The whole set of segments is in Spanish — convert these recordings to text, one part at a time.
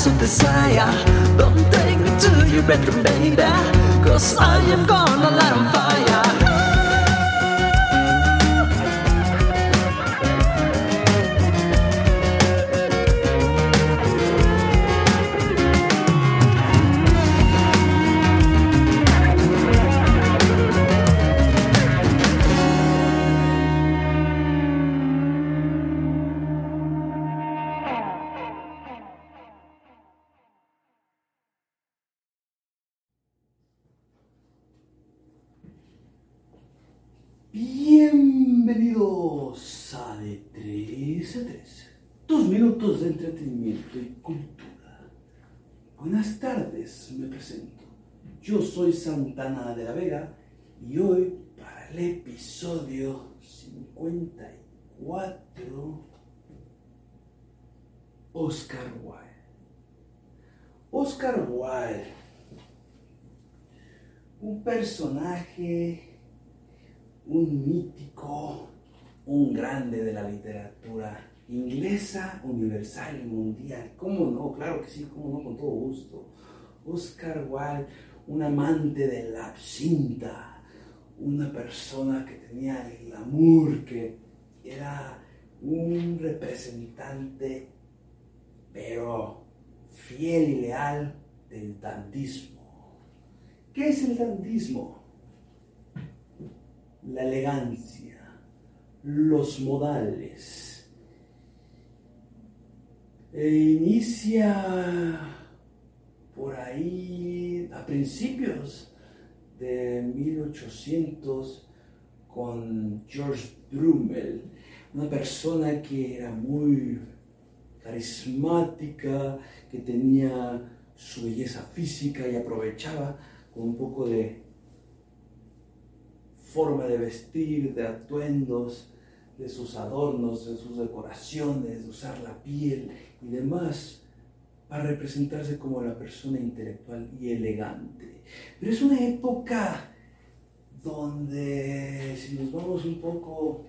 eyes of desire. Don't take me to your bedroom, baby. Cause I am gonna light on fire. De entretenimiento y cultura. Buenas tardes, me presento. Yo soy Santana de la Vega y hoy para el episodio 54, Oscar Wilde. Oscar Wilde, un personaje un mítico, un grande de la literatura inglesa, universal y mundial. ¿Cómo no? Claro que sí, cómo no, con todo gusto. Oscar Wilde, un amante de la absinta, una persona que tenía el glamour, que era un representante, pero fiel y leal del dantismo. ¿Qué es el dantismo? la elegancia, los modales. E inicia por ahí a principios de 1800 con George Brummel, una persona que era muy carismática, que tenía su belleza física y aprovechaba con un poco de forma de vestir, de atuendos, de sus adornos, de sus decoraciones, de usar la piel y demás, para representarse como la persona intelectual y elegante. Pero es una época donde, si nos vamos un poco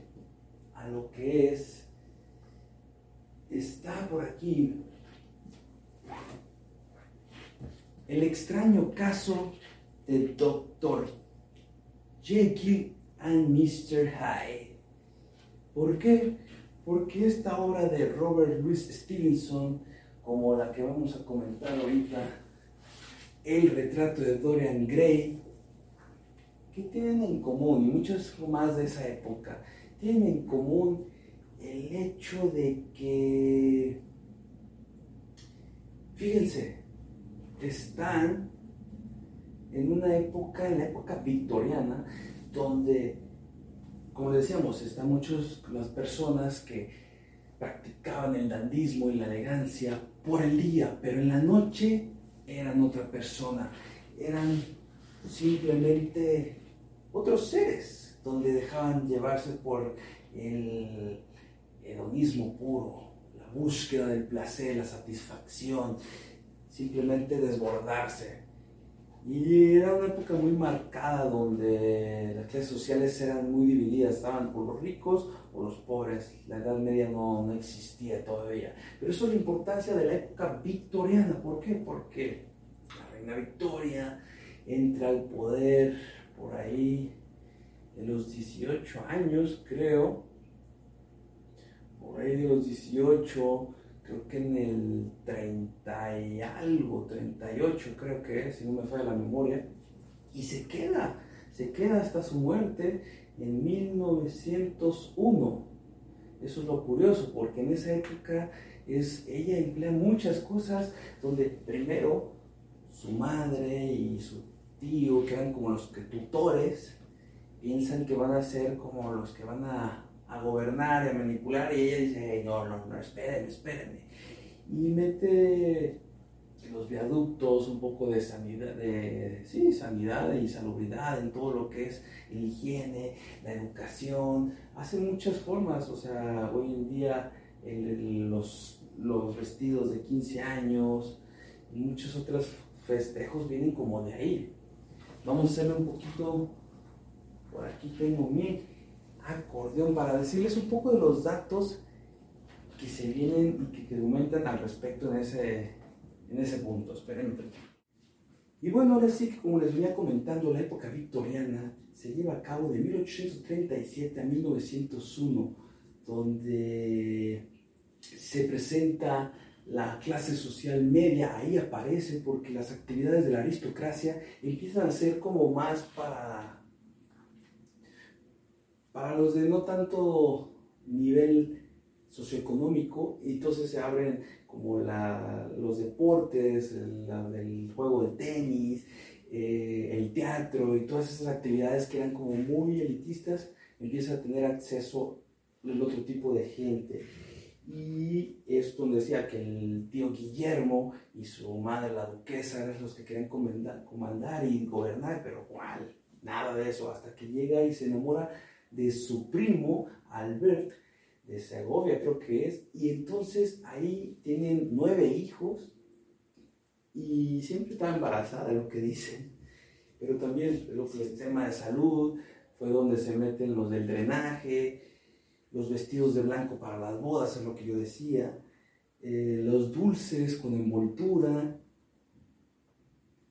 a lo que es, está por aquí el extraño caso de Doctor Jekyll and Mr. Hyde. ¿Por qué? Porque esta obra de Robert Louis Stevenson, como la que vamos a comentar ahorita, el retrato de Dorian Gray, ¿qué tienen en común? Y muchos más de esa época, tienen en común el hecho de que, fíjense, están en una época, en la época victoriana, donde, como decíamos, están muchas las personas que practicaban el dandismo y la elegancia por el día, pero en la noche eran otra persona, eran simplemente otros seres, donde dejaban llevarse por el hedonismo puro, la búsqueda del placer, la satisfacción, simplemente desbordarse. Y era una época muy marcada donde las clases sociales eran muy divididas, estaban por los ricos o los pobres. La Edad Media no, no existía todavía. Pero eso es la importancia de la época victoriana. ¿Por qué? Porque la reina Victoria entra al poder por ahí de los 18 años, creo. Por ahí de los 18 creo que en el 30 y algo, 38 creo que es, si no me falla la memoria, y se queda, se queda hasta su muerte en 1901. Eso es lo curioso, porque en esa época es, ella emplea muchas cosas donde primero su madre y su tío, que eran como los que tutores, piensan que van a ser como los que van a gobernar y a manipular y ella dice, no, no, no, espérenme, espérenme. Y mete los viaductos, un poco de sanidad, de, sí, sanidad y salubridad en todo lo que es la higiene, la educación, hace muchas formas, o sea, hoy en día los, los vestidos de 15 años y muchos otros festejos vienen como de ahí. Vamos a hacerle un poquito, por aquí tengo mi acordeón para decirles un poco de los datos que se vienen y que, documentan al respecto en ese, en ese punto, espérenme. Y bueno, ahora sí que como les venía comentando, la época victoriana se lleva a cabo de 1837 a 1901, donde se presenta la clase social media, ahí aparece porque las actividades de la aristocracia empiezan a ser como más para, para los de no tanto nivel socioeconómico, y entonces se abren como los deportes, el, juego de tenis, eh, el teatro y todas esas actividades que eran como muy elitistas, empieza a tener acceso el otro tipo de gente. Y es donde decía que el tío Guillermo y su madre, la duquesa, eran los que querían comandar, comandar y gobernar, pero ¿cuál? Nada de eso, hasta que llega y se enamora de su primo, Albert, de Segovia creo que es, y entonces ahí tienen nueve hijos y siempre está embarazada, lo que dicen, pero también el sistema de salud fue donde se meten los del drenaje, los vestidos de blanco para las bodas, es lo que yo decía, eh, los dulces con envoltura,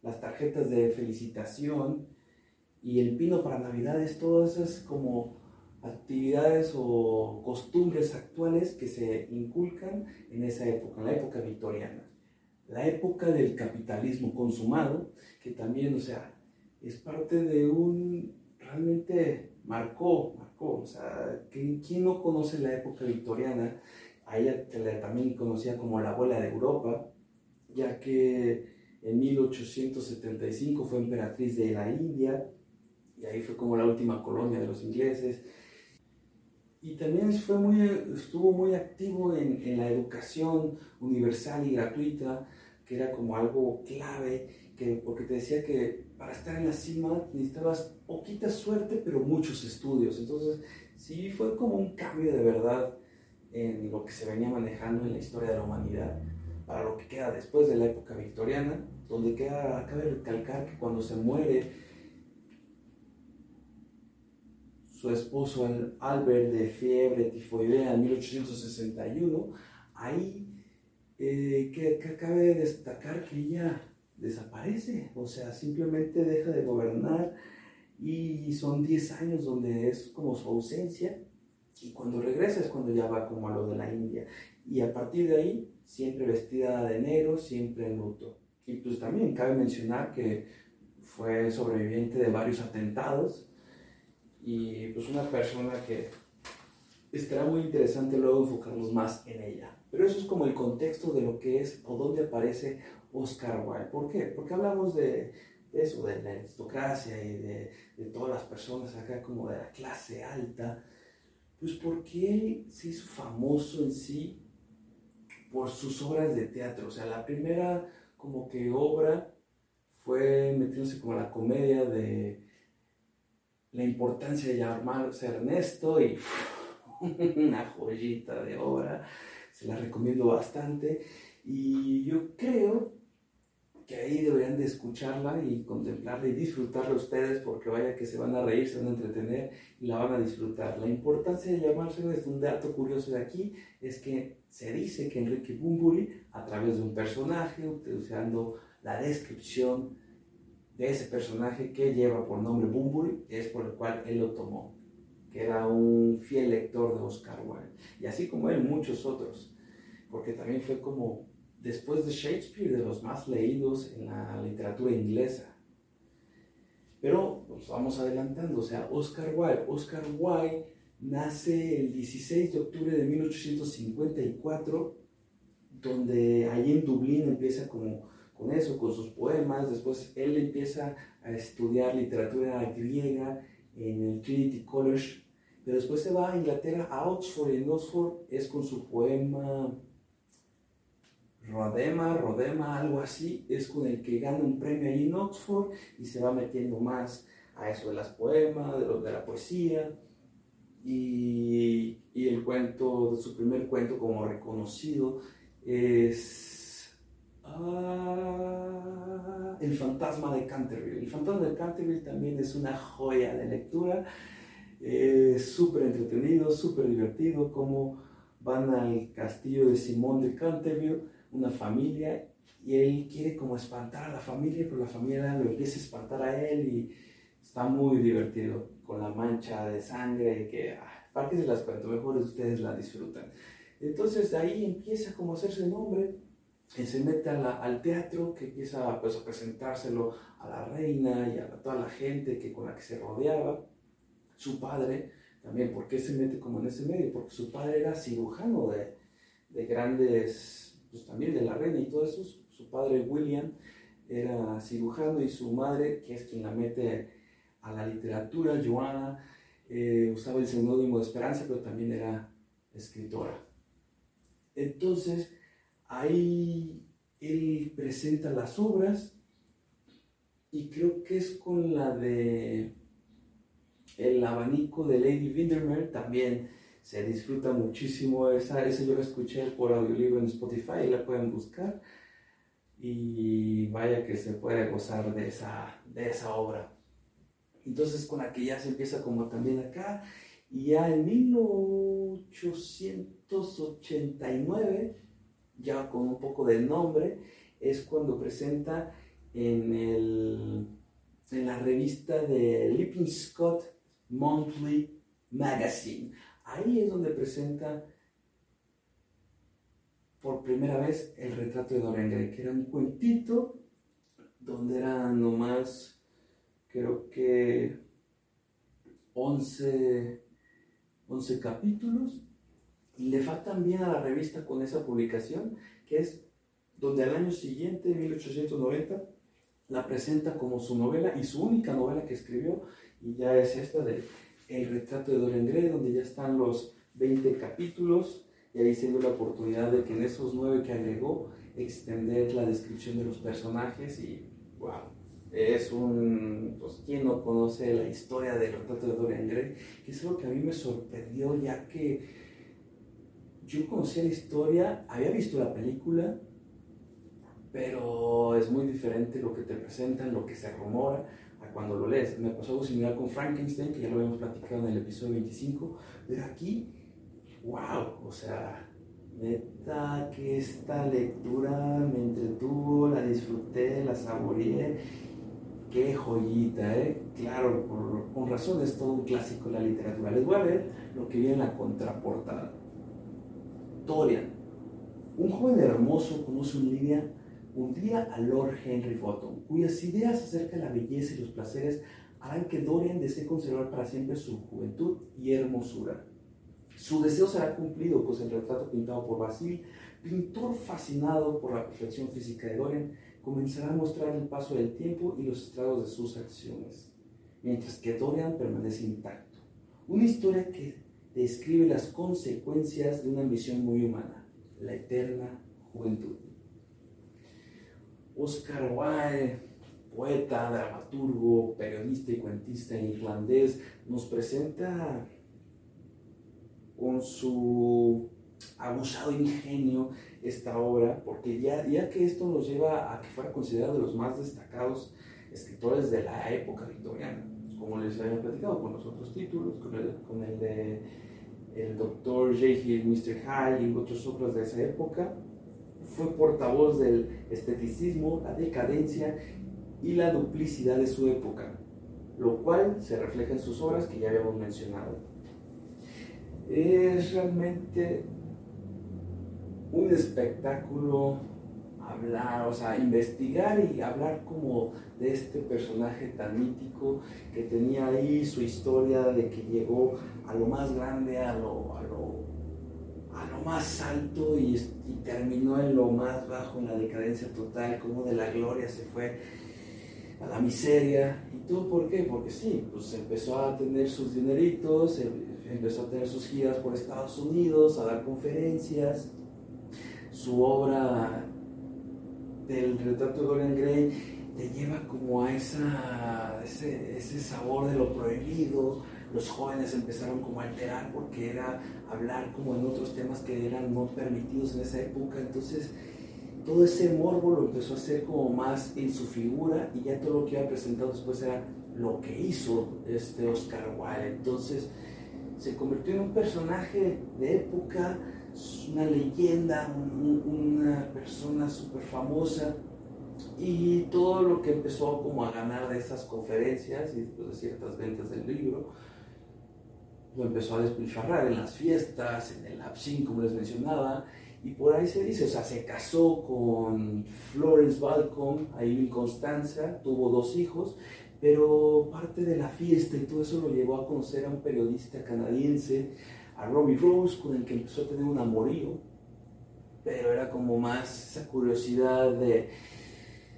las tarjetas de felicitación y el pino para navidades, todas esas como actividades o costumbres actuales que se inculcan en esa época, en la época victoriana. La época del capitalismo consumado, que también, o sea, es parte de un, realmente marcó, marcó, o sea, ¿quién no conoce la época victoriana? A ella también conocía como la abuela de Europa, ya que en 1875 fue emperatriz de la India, y ahí fue como la última colonia de los ingleses y también fue muy, estuvo muy activo en, en, la educación universal y gratuita, que era como algo clave, que, porque te decía que para estar en la cima necesitabas poquita suerte, pero muchos estudios. Entonces, sí fue como un cambio de verdad en lo que se venía manejando en la historia de la humanidad, para lo que queda después de la época victoriana, donde queda, cabe recalcar que cuando se muere su esposo Albert de fiebre tifoidea en 1861, ahí eh, que, cabe destacar que ella desaparece, o sea, simplemente deja de gobernar y son 10 años donde es como su ausencia y cuando regresa es cuando ya va como a lo de la India y a partir de ahí siempre vestida de negro, siempre en luto. Y pues también cabe mencionar que fue sobreviviente de varios atentados y pues una persona que estará muy interesante luego enfocarnos más en ella. Pero eso es como el contexto de lo que es o dónde aparece Oscar Wilde. ¿Por qué? Porque hablamos de, eso, de la aristocracia y de, de, todas las personas acá como de la clase alta. Pues porque él se hizo famoso en sí por sus obras de teatro. O sea, la primera como que obra fue metiéndose como la comedia de la importancia de llamarse Ernesto y una joyita de obra, se la recomiendo bastante y yo creo que ahí deberían de escucharla y contemplarla y disfrutarla ustedes porque vaya que se van a reír, se van a entretener y la van a disfrutar. La importancia de llamarse es un dato curioso de aquí, es que se dice que Enrique Bumburi, a través de un personaje, utilizando la descripción de ese personaje que lleva por nombre Bumburi, es por el cual él lo tomó, que era un fiel lector de Oscar Wilde. Y así como él, muchos otros, porque también fue como, después de Shakespeare, de los más leídos en la literatura inglesa. Pero nos vamos adelantando, o sea, Oscar Wilde. Oscar Wilde nace el 16 de octubre de 1854, donde allí en Dublín empieza como con eso, con sus poemas. Después él empieza a estudiar literatura griega en el Trinity College, pero después se va a Inglaterra, a Oxford, y en Oxford es con su poema Rodema, Rodema, algo así, es con el que gana un premio ahí en Oxford y se va metiendo más a eso de las poemas, de, lo, de la poesía. Y, y el cuento, su primer cuento como reconocido es Ah, el fantasma de Canterville. El fantasma de Canterville también es una joya de lectura. súper entretenido, súper divertido, como van al castillo de Simón de Canterville, una familia, y él quiere como espantar a la familia, pero la familia lo empieza a espantar a él y está muy divertido con la mancha de sangre que, ah, ¿para qué se las cuento? Mejor ustedes la disfrutan. Entonces de ahí empieza como a hacerse nombre, y se mete al teatro, que empieza pues, a presentárselo a la reina y a toda la gente que, con la que se rodeaba. Su padre también, ¿por qué se mete como en ese medio? Porque su padre era cirujano de, de grandes, pues también de la reina y todo eso. Su padre William era cirujano y su madre, que es quien la mete a la literatura, Joana, eh, usaba el seudónimo de Esperanza, pero también era escritora. Entonces, ahí él presenta las obras y creo que es con la de El abanico de Lady Windermere. También se disfruta muchísimo esa, esa yo la escuché por audiolibro en Spotify, la pueden buscar. Y vaya que se puede gozar de esa, de esa obra. Entonces con la que ya se empieza como también acá. Y ya en 1889, ya con un poco de nombre, es cuando presenta en, el, en la revista de Lippin Scott Monthly Magazine. Ahí es donde presenta por primera vez el retrato de Dorian Gray, que era un cuentito donde eran nomás, creo que 11 11 capítulos y le faltan bien a la revista con esa publicación, que es donde al año siguiente, 1890, la presenta como su novela y su única novela que escribió, y ya es esta de El retrato de Dorian Gray, donde ya están los 20 capítulos, y ahí se dio la oportunidad de que en esos nueve que agregó, extender la descripción de los personajes y wow, es un, pues, ¿quién no conoce la historia del retrato de Dorian Gray? Que es algo que a mí me sorprendió, ya que yo conocía la historia, había visto la película, pero es muy diferente lo que te presentan, lo que se rumora, a cuando lo lees. Me pasó algo similar con Frankenstein, que ya lo habíamos platicado en el episodio 25, pero aquí, wow, o sea, neta que esta lectura me entretuvo, la disfruté, la saboreé Qué joyita, ¿eh? Claro, por, con razón es todo un clásico de la literatura. Les voy a ver lo que viene en la contraportada. Dorian. Un joven hermoso conoce un día, un día a Lord Henry Wotton, cuyas ideas acerca de la belleza y los placeres harán que Dorian desee conservar para siempre su juventud y hermosura. Su deseo será cumplido, pues el retrato pintado por Basil, pintor fascinado por la perfección física de Dorian, comenzará a mostrar el paso del tiempo y los estragos de sus acciones, mientras que Dorian permanece intacto. Una historia que describe las consecuencias de una ambición muy humana, la eterna juventud. Oscar Wilde, poeta, dramaturgo, periodista y cuentista irlandés, nos presenta con su abusado ingenio esta obra, porque ya, ya que esto nos lleva a que fuera considerado de los más destacados escritores de la época victoriana, como les había platicado con los otros títulos, con el, con el de el doctor J. Hill, Mr. Hyde y otros otros de esa época, fue portavoz del esteticismo, la decadencia y la duplicidad de su época, lo cual se refleja en sus obras que ya habíamos mencionado. Es realmente un espectáculo hablar, o sea, investigar y hablar como de este personaje tan mítico que tenía ahí su historia de que llegó a lo más grande, a lo, a lo, a lo más alto y, y, terminó en lo más bajo, en la decadencia total, como de la gloria se fue a la miseria. ¿Y todo por qué? Porque sí, pues empezó a tener sus dineritos, em, empezó a tener sus giras por Estados Unidos, a dar conferencias, su obra del retrato de Dorian Gray te lleva como a esa, ese, ese, sabor de lo prohibido. Los jóvenes empezaron como a alterar porque era hablar como en otros temas que eran no permitidos en esa época. Entonces todo ese morbo lo empezó a hacer como más en su figura y ya todo lo que iba presentado después era lo que hizo este Oscar Wilde. Entonces se convirtió en un personaje de época una leyenda, una persona súper famosa. Y todo lo que empezó como a ganar de esas conferencias y de ciertas ventas del libro, lo empezó a despilfarrar en las fiestas, en el Absin, como les mencionaba, y por ahí se dice, o sea, se casó con Florence Balcom, ahí en Constanza, tuvo dos hijos, pero parte de la fiesta y todo eso lo llevó a conocer a un periodista canadiense, a Robbie Rose, con el que empezó a tener un amorío, pero era como más esa curiosidad de,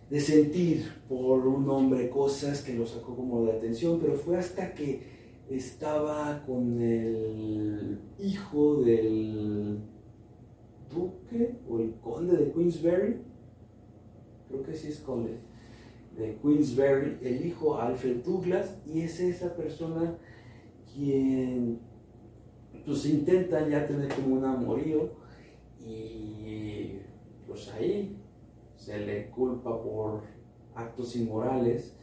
de sentir por un hombre cosas que lo sacó como de atención, pero fue hasta que estaba con el hijo del duque o el conde de Queensberry, creo que sí es conde, de Queensberry, el hijo Alfred Douglas, y es esa persona quien pues intenta ya tener como un amorío y pues ahí se le culpa por actos inmorales,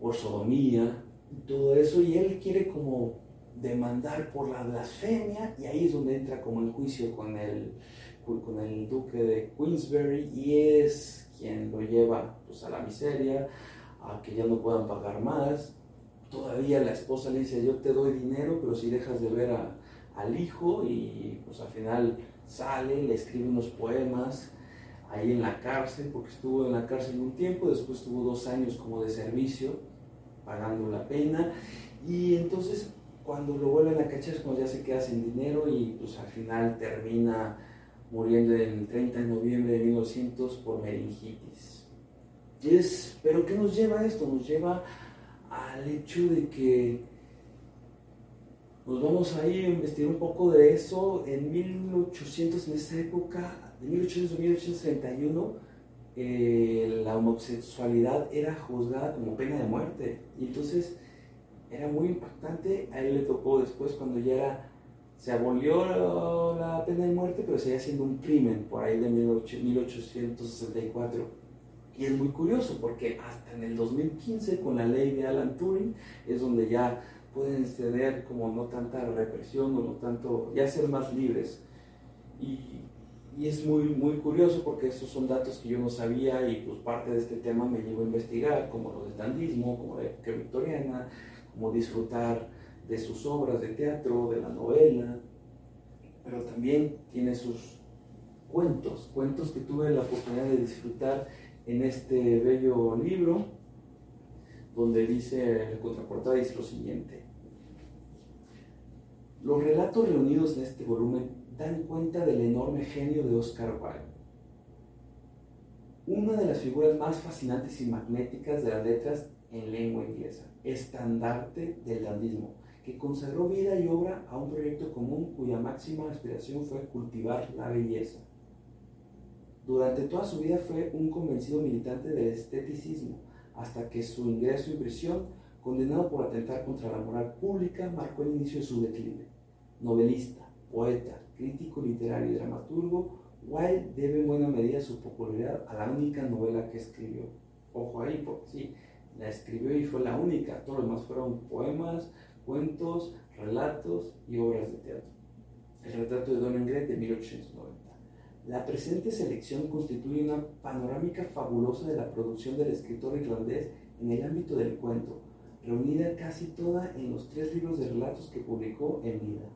por sodomía, todo eso, y él quiere como demandar por la blasfemia y ahí es donde entra como el juicio con el, con el duque de Queensberry y es quien lo lleva pues, a la miseria, a que ya no puedan pagar más. Todavía la esposa le dice, yo te doy dinero, pero si dejas de ver al hijo y pues al final sale, le escribe unos poemas ahí en la cárcel, porque estuvo en la cárcel un tiempo, después tuvo dos años como de servicio, pagando la pena, y entonces cuando lo vuelven a cachar es cuando ya se queda sin dinero y pues al final termina muriendo el 30 de noviembre de 1900 por meningitis. Y es, pero ¿qué nos lleva a esto? Nos lleva al hecho de que nos vamos a ir a investigar un poco de eso. En 1800, en esa época, de 1800 a 1831, eh, la homosexualidad era juzgada como pena de muerte. Y entonces era muy impactante. A él le tocó después cuando ya era, se abolió la pena de muerte, pero seguía siendo un crimen por ahí de 1864. Y es muy curioso porque hasta en el 2015 con la ley de Alan Turing es donde ya pueden tener como no tanta represión o no tanto, ya ser más libres. Y, y, es muy, muy curioso porque esos son datos que yo no sabía y pues parte de este tema me llevó a investigar, como lo del dandismo, como la época victoriana, como disfrutar de sus obras de teatro, de la novela, pero también tiene sus cuentos, cuentos que tuve la oportunidad de disfrutar en este bello libro, donde dice, el contraportada dice lo siguiente. Los relatos reunidos en este volumen dan cuenta del enorme genio de Oscar Wilde, una de las figuras más fascinantes y magnéticas de las letras en lengua inglesa, estandarte del dandismo, que consagró vida y obra a un proyecto común cuya máxima aspiración fue cultivar la belleza. Durante toda su vida fue un convencido militante del esteticismo, hasta que su ingreso en prisión, condenado por atentar contra la moral pública, marcó el inicio de su declive. Novelista, poeta, crítico literario y dramaturgo, Wilde debe en buena medida su popularidad a la única novela que escribió. Ojo ahí, porque sí, la escribió y fue la única. Todo lo demás fueron poemas, cuentos, relatos y obras de teatro. El retrato de Dorian Gray de 1890. La presente selección constituye una panorámica fabulosa de la producción del escritor irlandés en el ámbito del cuento, reunida casi toda en los tres libros de relatos que publicó en vida.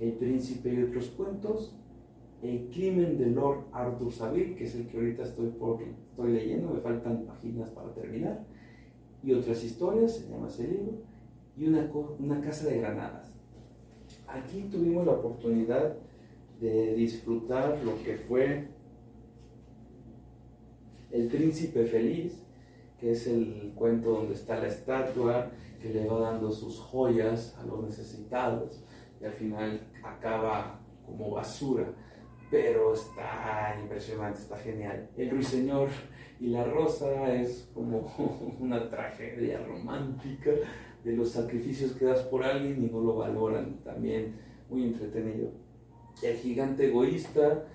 El príncipe y otros cuentos, El crimen de Lord Arthur Saville, que es el que ahorita estoy, estoy leyendo, me faltan páginas para terminar, y otras historias, se llama ese libro, y una, una casa de granadas. Aquí tuvimos la oportunidad de disfrutar lo que fue El príncipe feliz, que es el cuento donde está la estatua, que le va dando sus joyas a los necesitados y al final acaba como basura, pero está impresionante, está genial. El ruiseñor y La Rosa es como una tragedia romántica de los sacrificios que das por alguien y no lo valoran. También muy entretenido. El gigante egoísta,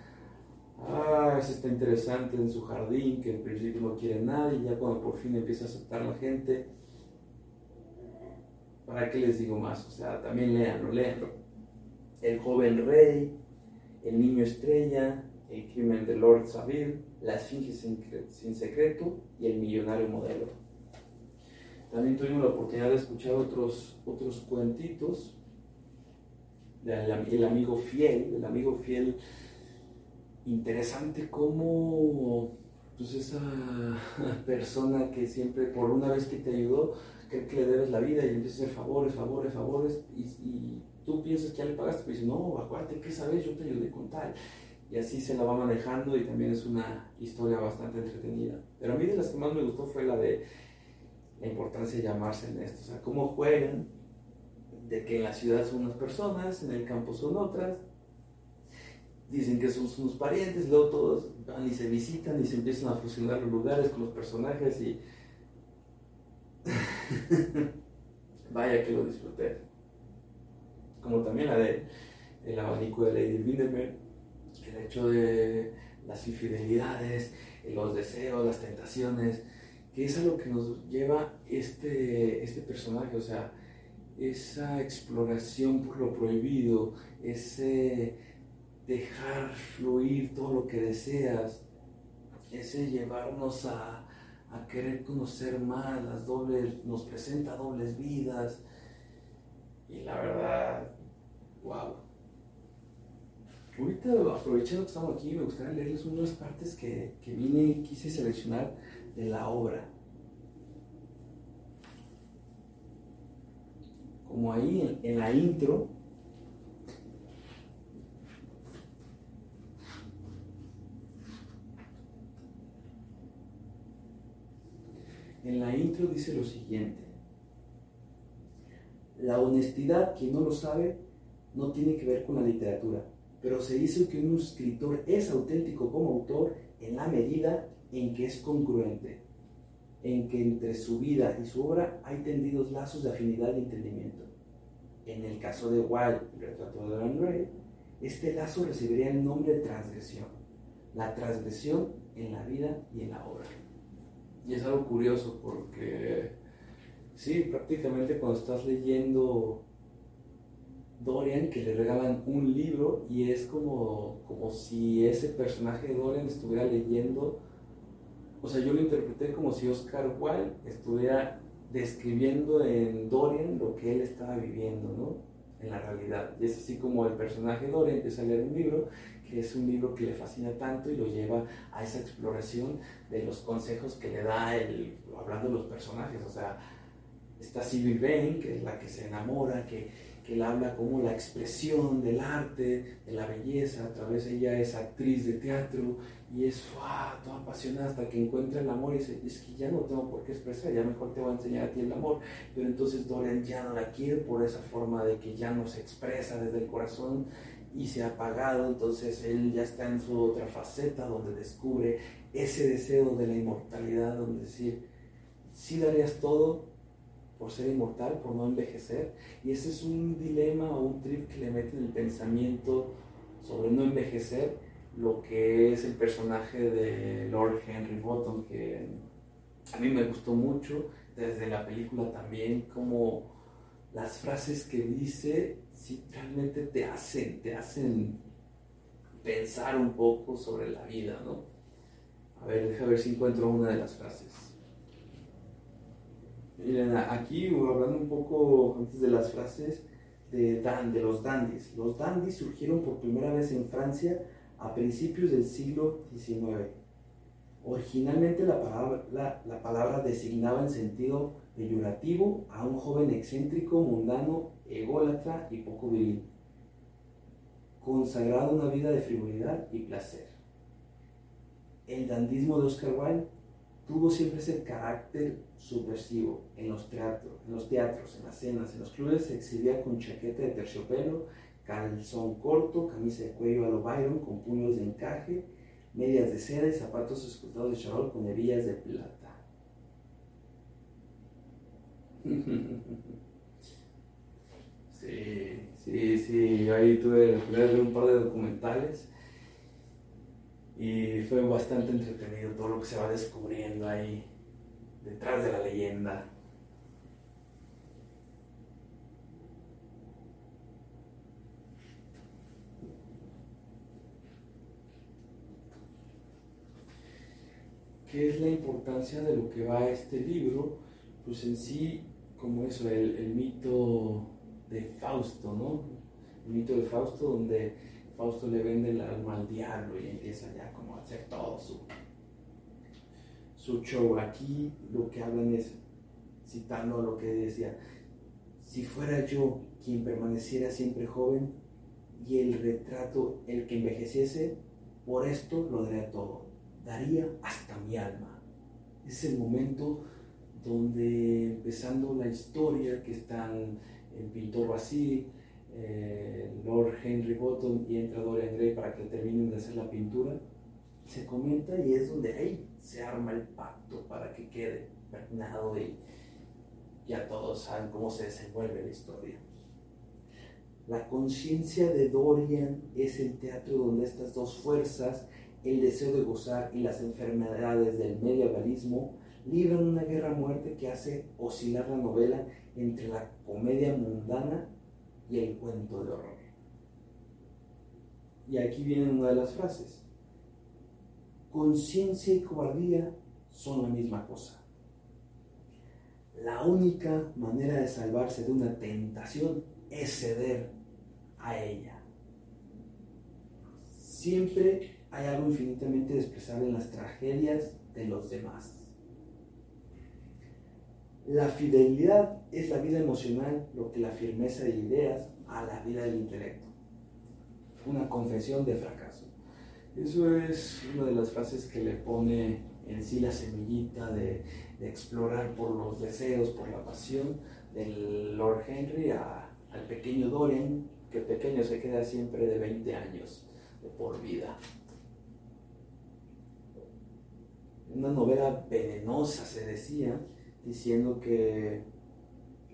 ah, ese está interesante en su jardín, que en principio no quiere nadie, ya cuando por fin empieza a aceptar la gente, ¿para qué les digo más? O sea, también léanlo, léanlo. El joven rey, El niño estrella, El crimen de Lord Saville, La esfinge sin, sin secreto y El millonario modelo. También tuvimos la oportunidad de escuchar otros, otros cuentitos El amigo fiel, el amigo fiel interesante cómo pues esa persona que siempre por una vez que te ayudó cree que le debes la vida y empieza a hacer favores, favores, favores y, tú piensas que ya le pagaste, pero dices, no, acuérdate que esa vez yo te ayudé con tal. Y así se la va manejando y también es una historia bastante entretenida. Pero a mí de las que más me gustó fue la de la importancia de llamarse en esto, o sea, cómo juegan, de que en la ciudad son unas personas, en el campo son otras, dicen que son sus parientes, luego todos van y se visitan y se empiezan a fusionar los lugares con los personajes y vaya que lo disfruté. Como también la de el abanico de Lady Windermere, el hecho de las infidelidades, los deseos, las tentaciones, que es a lo que nos lleva este, este personaje, o sea, esa exploración por lo prohibido, ese dejar fluir todo lo que deseas, ese llevarnos a, querer conocer más, las dobles, nos presenta dobles vidas. Y la verdad, wow. Ahorita, aprovechando que estamos aquí, me gustaría leerles unas partes que, que vine y quise seleccionar de la obra. Como ahí en la intro, en la intro dice lo siguiente. La honestidad, quien no lo sabe, no tiene que ver con la literatura, pero se dice que un escritor es auténtico como autor en la medida en que es congruente, en que entre su vida y su obra hay tendidos lazos de afinidad y entendimiento. En el caso de Wilde, retrato de Dorian Gray, este lazo recibiría el nombre de transgresión, la transgresión en la vida y en la obra. Y es algo curioso porque, sí, prácticamente cuando estás leyendo Dorian, que le regalan un libro y es como, como si ese personaje de Dorian estuviera leyendo, o sea, yo lo interpreté como si Oscar Wilde estuviera describiendo en Dorian lo que él estaba viviendo, ¿no? En la realidad. Y es así como el personaje Dorian empieza a leer un libro que es un libro que le fascina tanto y lo lleva a esa exploración de los consejos que le da el, hablando de los personajes, o sea, está Sibyl Vane, que es la que se enamora, que, que él habla como la expresión del arte, de la belleza, a través de ella es actriz de teatro y es toda apasionada hasta que encuentra el amor y dice, es que ya no tengo por qué expresar, ya mejor te voy a enseñar a ti el amor, pero entonces Dorian ya no la quiere por esa forma de que ya no se expresa desde el corazón y se ha apagado, entonces él ya está en su otra faceta donde descubre ese deseo de la inmortalidad, donde decir, sí darías todo por ser inmortal, por no envejecer, y ese es un dilema o un trip que le mete en el pensamiento sobre no envejecer, lo que es el personaje de Lord Henry Bottom, que a mí me gustó mucho, desde la película también, como las frases que dice si realmente te hacen, te hacen pensar un poco sobre la vida, ¿no? A ver, deja ver si encuentro una de las frases. Miren, aquí hablando un poco antes de las frases de, los dandies. Los dandies surgieron por primera vez en Francia a principios del siglo XIX. Originalmente la palabra, la palabra designaba en sentido peyorativo a un joven excéntrico, mundano, ególatra y poco viril, consagrado a una vida de frivolidad y placer. El dandismo de Oscar Wilde tuvo siempre ese carácter subversivo en los teatros, en los teatros, en las cenas, en los clubes se exhibía con chaqueta de terciopelo, calzón corto, camisa de cuello a lo Byron con puños de encaje, medias de seda y zapatos escultados de charol con hebillas de plata. Sí, sí, sí, ahí tuve la un par de documentales y fue bastante entretenido todo lo que se va descubriendo ahí detrás de la leyenda. ¿Qué es la importancia de lo que va este libro? Pues en sí, como eso, el, el mito de Fausto, ¿no? El mito de Fausto donde Fausto le vende el alma al diablo y empieza ya como a hacer todo su, su show. Aquí lo que hablan es, citando lo que decía, si fuera yo quien permaneciera siempre joven y el retrato el que envejeciese, por esto lo daría todo, daría hasta mi alma. Es el momento donde empezando la historia que están el pintor así, eh, Lord Henry Bottom y entra Dorian Gray para que terminen de hacer la pintura, se comenta y es donde ahí se arma el pacto para que quede impregnado y ya todos saben cómo se desenvuelve la historia. La conciencia de Dorian es el teatro donde estas dos fuerzas, el deseo de gozar y las enfermedades del medievalismo, libran una guerra a muerte que hace oscilar la novela entre la comedia mundana y el cuento de horror. Y aquí viene una de las frases. Conciencia y cobardía son la misma cosa. La única manera de salvarse de una tentación es ceder a ella. Siempre hay algo infinitamente despreciable en las tragedias de los demás. La fidelidad es la vida emocional, lo que la firmeza de ideas a la vida del intelecto. Una confesión de fracaso. Eso es una de las frases que le pone en sí la semillita de, explorar por los deseos, por la pasión del Lord Henry al pequeño Dorian, que pequeño se queda siempre de 20 años de por vida. Una novela venenosa se decía, diciendo que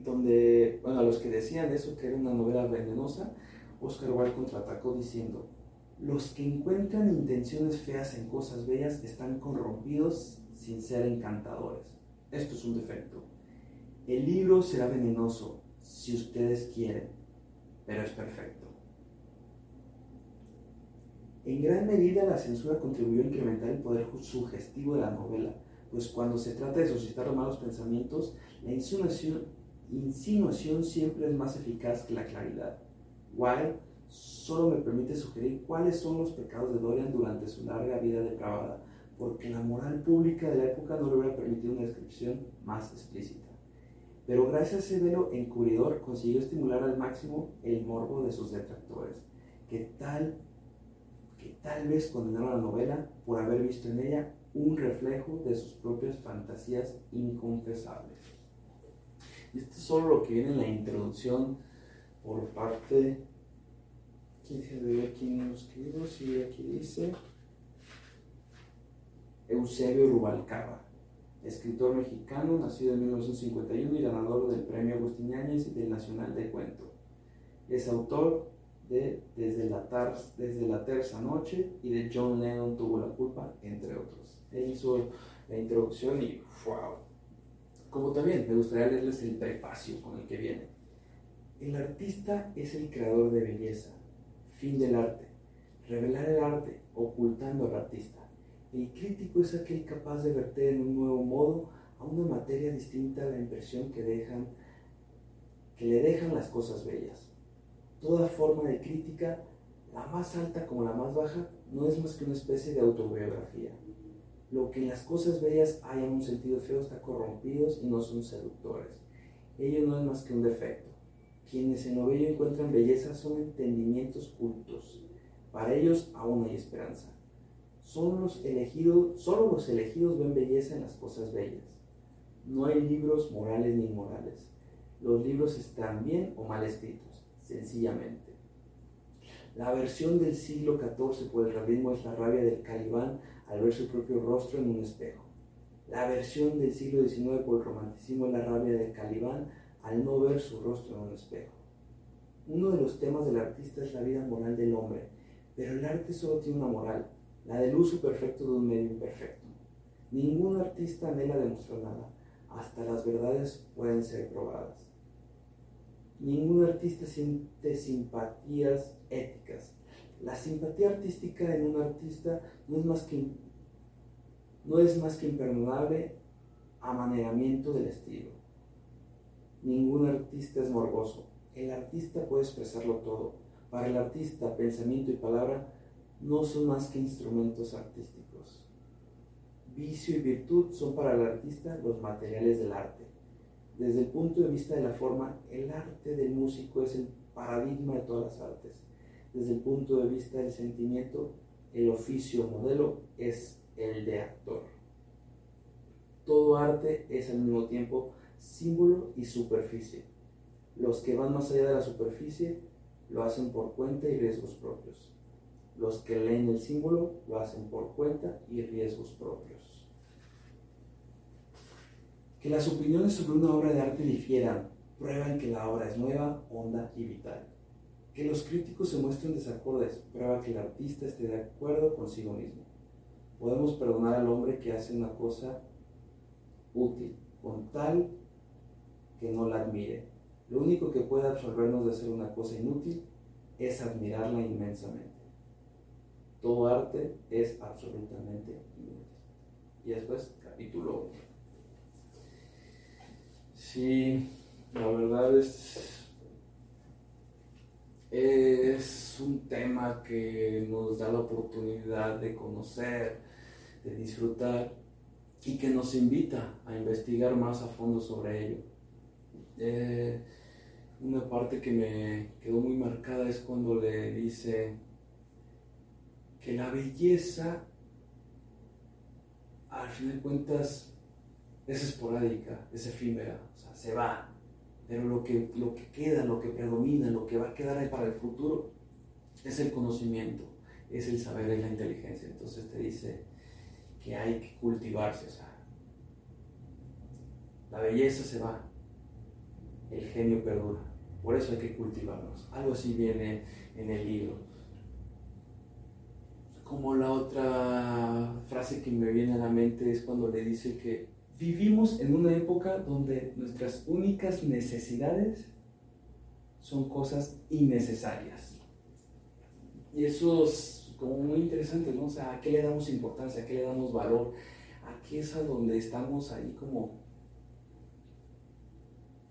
donde, bueno, a los que decían eso, que era una novela venenosa, Oscar Wilde contraatacó diciendo, los que encuentran intenciones feas en cosas bellas están corrompidos sin ser encantadores. Esto es un defecto. El libro será venenoso si ustedes quieren, pero es perfecto. En gran medida la censura contribuyó a incrementar el poder sugestivo de la novela, pues cuando se trata de suscitar malos pensamientos, la insinuación, insinuación siempre es más eficaz que la claridad. Wilde solo me permite sugerir cuáles son los pecados de Dorian durante su larga vida depravada, porque la moral pública de la época no le hubiera permitido una descripción más explícita. Pero gracias a ese velo encubridor consiguió estimular al máximo el morbo de sus detractores, que tal, que tal vez condenaron la novela por haber visto en ella un reflejo de sus propias fantasías inconfesables. Y esto es solo lo que viene en la introducción por parte. ¿Quién se ve aquí en los escribo? Sí, aquí dice. Eusebio Rubalcaba, escritor mexicano, nacido en 1951 y ganador del Premio Agustín Áñez y del Nacional de Cuento. Es autor de Desde la, Desde la Terza Noche y de John Lennon tuvo la culpa, entre otros. Él hizo la introducción y ¡wow! Como también me gustaría leerles el prefacio con el que viene. El artista es el creador de belleza, fin del arte. Revelar el arte, ocultando al artista. El crítico es aquel capaz de verter en un nuevo modo a una materia distinta la impresión que, dejan, que le dejan las cosas bellas. Toda forma de crítica, la más alta como la más baja, no es más que una especie de autobiografía lo que en las cosas bellas hay en un sentido feo está corrompidos y no son seductores. Ello no es más que un defecto. Quienes en lo bello encuentran belleza son entendimientos cultos. Para ellos aún hay esperanza. Son los elegidos, solo los elegidos ven belleza en las cosas bellas. No hay libros morales ni inmorales. Los libros están bien o mal escritos, sencillamente. La versión del siglo XIV por el realismo es la rabia del calibán al ver su propio rostro en un espejo. La versión del siglo XIX por el romanticismo es la rabia del Calibán al no ver su rostro en un espejo. Uno de los temas del artista es la vida moral del hombre, pero el arte solo tiene una moral, la del uso perfecto de un medio imperfecto. Ningún artista anhela demostrar nada, hasta las verdades pueden ser probadas. Ningún artista siente simpatías éticas, la simpatía artística en un artista no es más que no es más que imperdonable amaneramiento del estilo. Ningún artista es morboso. El artista puede expresarlo todo. Para el artista, pensamiento y palabra no son más que instrumentos artísticos. Vicio y virtud son para el artista los materiales del arte. Desde el punto de vista de la forma, el arte del músico es el paradigma de todas las artes. Desde el punto de vista del sentimiento, el oficio modelo es el de actor. Todo arte es al mismo tiempo símbolo y superficie. Los que van más allá de la superficie lo hacen por cuenta y riesgos propios. Los que leen el símbolo lo hacen por cuenta y riesgos propios. Que las opiniones sobre una obra de arte difieran prueban que la obra es nueva, honda y vital. Que los críticos se muestren desacordes prueba que el artista esté de acuerdo consigo mismo. Podemos perdonar al hombre que hace una cosa útil, con tal que no la admire. Lo único que puede absorbernos de hacer una cosa inútil es admirarla inmensamente. Todo arte es absolutamente inútil. Y después, capítulo 1. Sí, la verdad es, es un tema que nos da la oportunidad de conocer, de disfrutar y que nos invita a investigar más a fondo sobre ello. Eh, una parte que me quedó muy marcada es cuando le dice que la belleza, al fin de cuentas, es esporádica, es efímera, o sea, se va, pero lo que, lo que queda, lo que predomina, lo que va a quedar para el futuro, es el conocimiento, es el saber, es la inteligencia. Entonces te dice, que hay que cultivarse. O la belleza se va, el genio perdura. Por eso hay que cultivarnos. Algo así viene en el libro. Como la otra frase que me viene a la mente es cuando le dice que vivimos en una época donde nuestras únicas necesidades son cosas innecesarias. Y eso es como muy interesante, ¿no? O sea, ¿a qué le damos importancia? ¿A qué le damos valor? Aquí es a donde estamos ahí como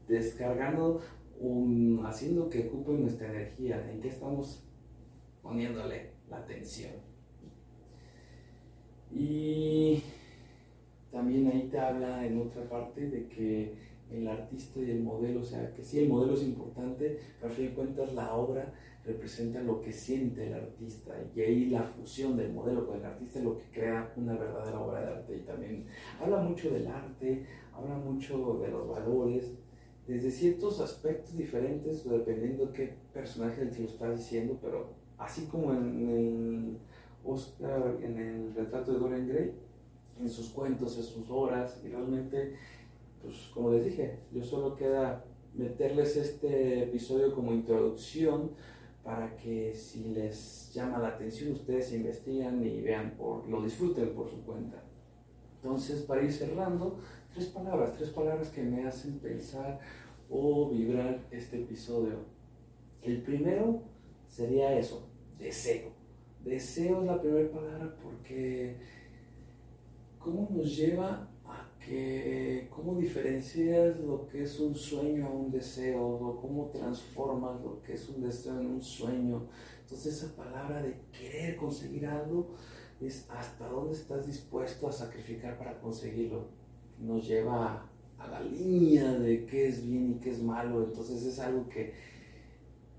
descargando, un, haciendo que ocupe nuestra energía, en qué estamos poniéndole la atención. Y también ahí te habla en otra parte de que el artista y el modelo, o sea, que sí, el modelo es importante, pero a fin de cuentas la obra representa lo que siente el artista y ahí la fusión del modelo con el artista es lo que crea una verdadera obra de arte. Y también habla mucho del arte, habla mucho de los valores, desde ciertos aspectos diferentes, dependiendo de qué personaje te lo estás diciendo, pero así como en el Oscar, en el retrato de Dorian Gray, en sus cuentos, en sus obras, y realmente, pues como les dije, yo solo queda meterles este episodio como introducción para que si les llama la atención ustedes investigan y vean, por, lo disfruten por su cuenta. Entonces, para ir cerrando, tres palabras, tres palabras que me hacen pensar o vibrar este episodio. El primero sería eso, deseo. Deseo es la primera palabra porque ¿cómo nos lleva que cómo diferencias lo que es un sueño a un deseo, cómo transformas lo que es un deseo en un sueño. Entonces esa palabra de querer conseguir algo es hasta dónde estás dispuesto a sacrificar para conseguirlo. Nos lleva a, la línea de qué es bien y qué es malo. Entonces es algo que,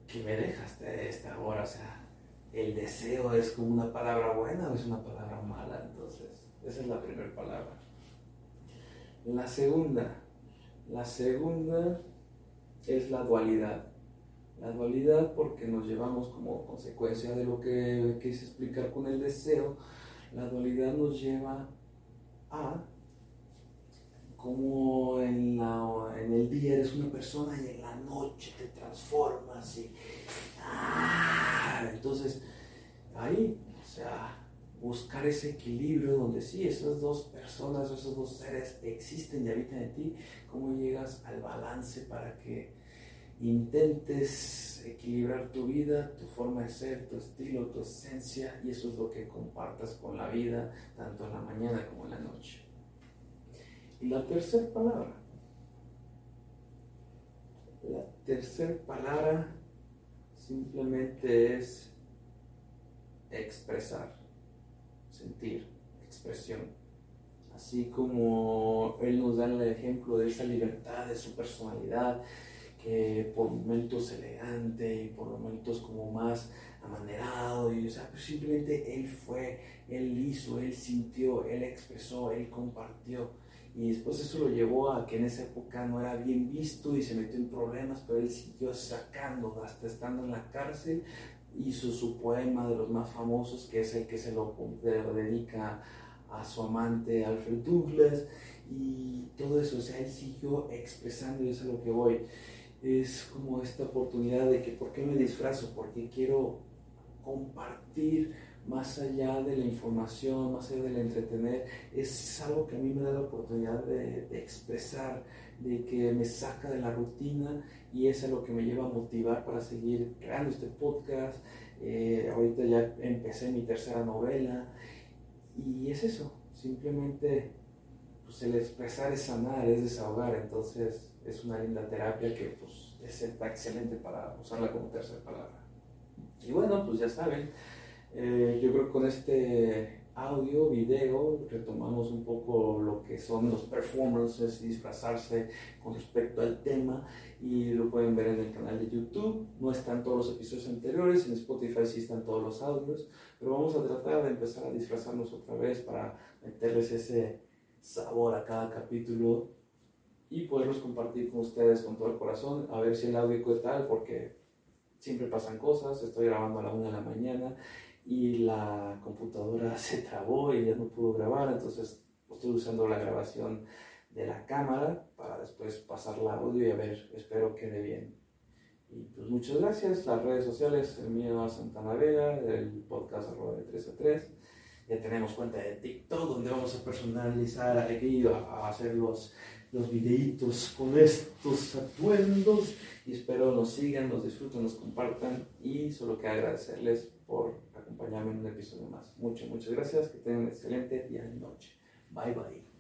que me dejaste de esta hora. O sea, el deseo es como una palabra buena o es una palabra mala. Entonces, esa es la primera palabra. La segunda, la segunda es la dualidad. La dualidad porque nos llevamos como consecuencia de lo que quise explicar con el deseo, la dualidad nos lleva a como en, en el día eres una persona y en la noche te transformas y ¡ah! entonces ahí, o sea, buscar ese equilibrio donde sí, esas dos personas, esos dos seres existen y habitan en ti, cómo llegas al balance para que intentes equilibrar tu vida, tu forma de ser, tu estilo, tu esencia, y eso es lo que compartas con la vida, tanto en la mañana como en la noche. Y la tercera palabra. La tercera palabra simplemente es expresar, sentir, expresión. Así como él nos da el ejemplo de esa libertad de su personalidad, que por momentos elegante y por momentos como más amanerado, y o pues simplemente él fue, él hizo, él sintió, él expresó, él compartió. Y después eso lo llevó a que en esa época no era bien visto y se metió en problemas, pero él siguió sacando, hasta estando en la cárcel, hizo su poema de los más famosos, que es el que se lo dedica a su amante Alfred Douglas, y todo eso, o sea, él siguió expresando, y eso es a lo que voy. Es como esta oportunidad de que, ¿por qué me disfrazo? Porque quiero compartir más allá de la información, más allá del entretener, es algo que a mí me da la oportunidad de, expresar, de que me saca de la rutina y es lo que me lleva a motivar para seguir creando este podcast. Eh, ahorita ya empecé mi tercera novela y es eso, simplemente pues el expresar es sanar, es desahogar, entonces es una linda terapia que pues es excelente para usarla como tercera palabra. Y bueno, pues ya saben, eh, yo creo que con este audio, video, retomamos un poco lo que son los performances disfrazarse con respecto al tema y lo pueden ver en el canal de YouTube. No están todos los episodios anteriores, en Spotify sí están todos los audios, pero vamos a tratar de empezar a disfrazarnos otra vez para meterles ese sabor a cada capítulo y poderlos compartir con ustedes con todo el corazón, a ver si el audio es tal, porque siempre pasan cosas, estoy grabando a la una de la mañana y la computadora se trabó y ya no pudo grabar, entonces estoy usando la grabación de la cámara para después pasar la audio y a ver, espero que quede bien. Y pues muchas gracias, las redes sociales, el mío es Santana Vega, el podcast arroba de 3 a 3. Ya tenemos cuenta de TikTok donde vamos a personalizar, aquí a, a hacer los, los videitos con estos atuendos y espero nos sigan, nos disfruten, nos compartan y solo que agradecerles por acompañarme en un episodio más. Muchas, muchas gracias. Que tengan un excelente día y noche. Bye bye.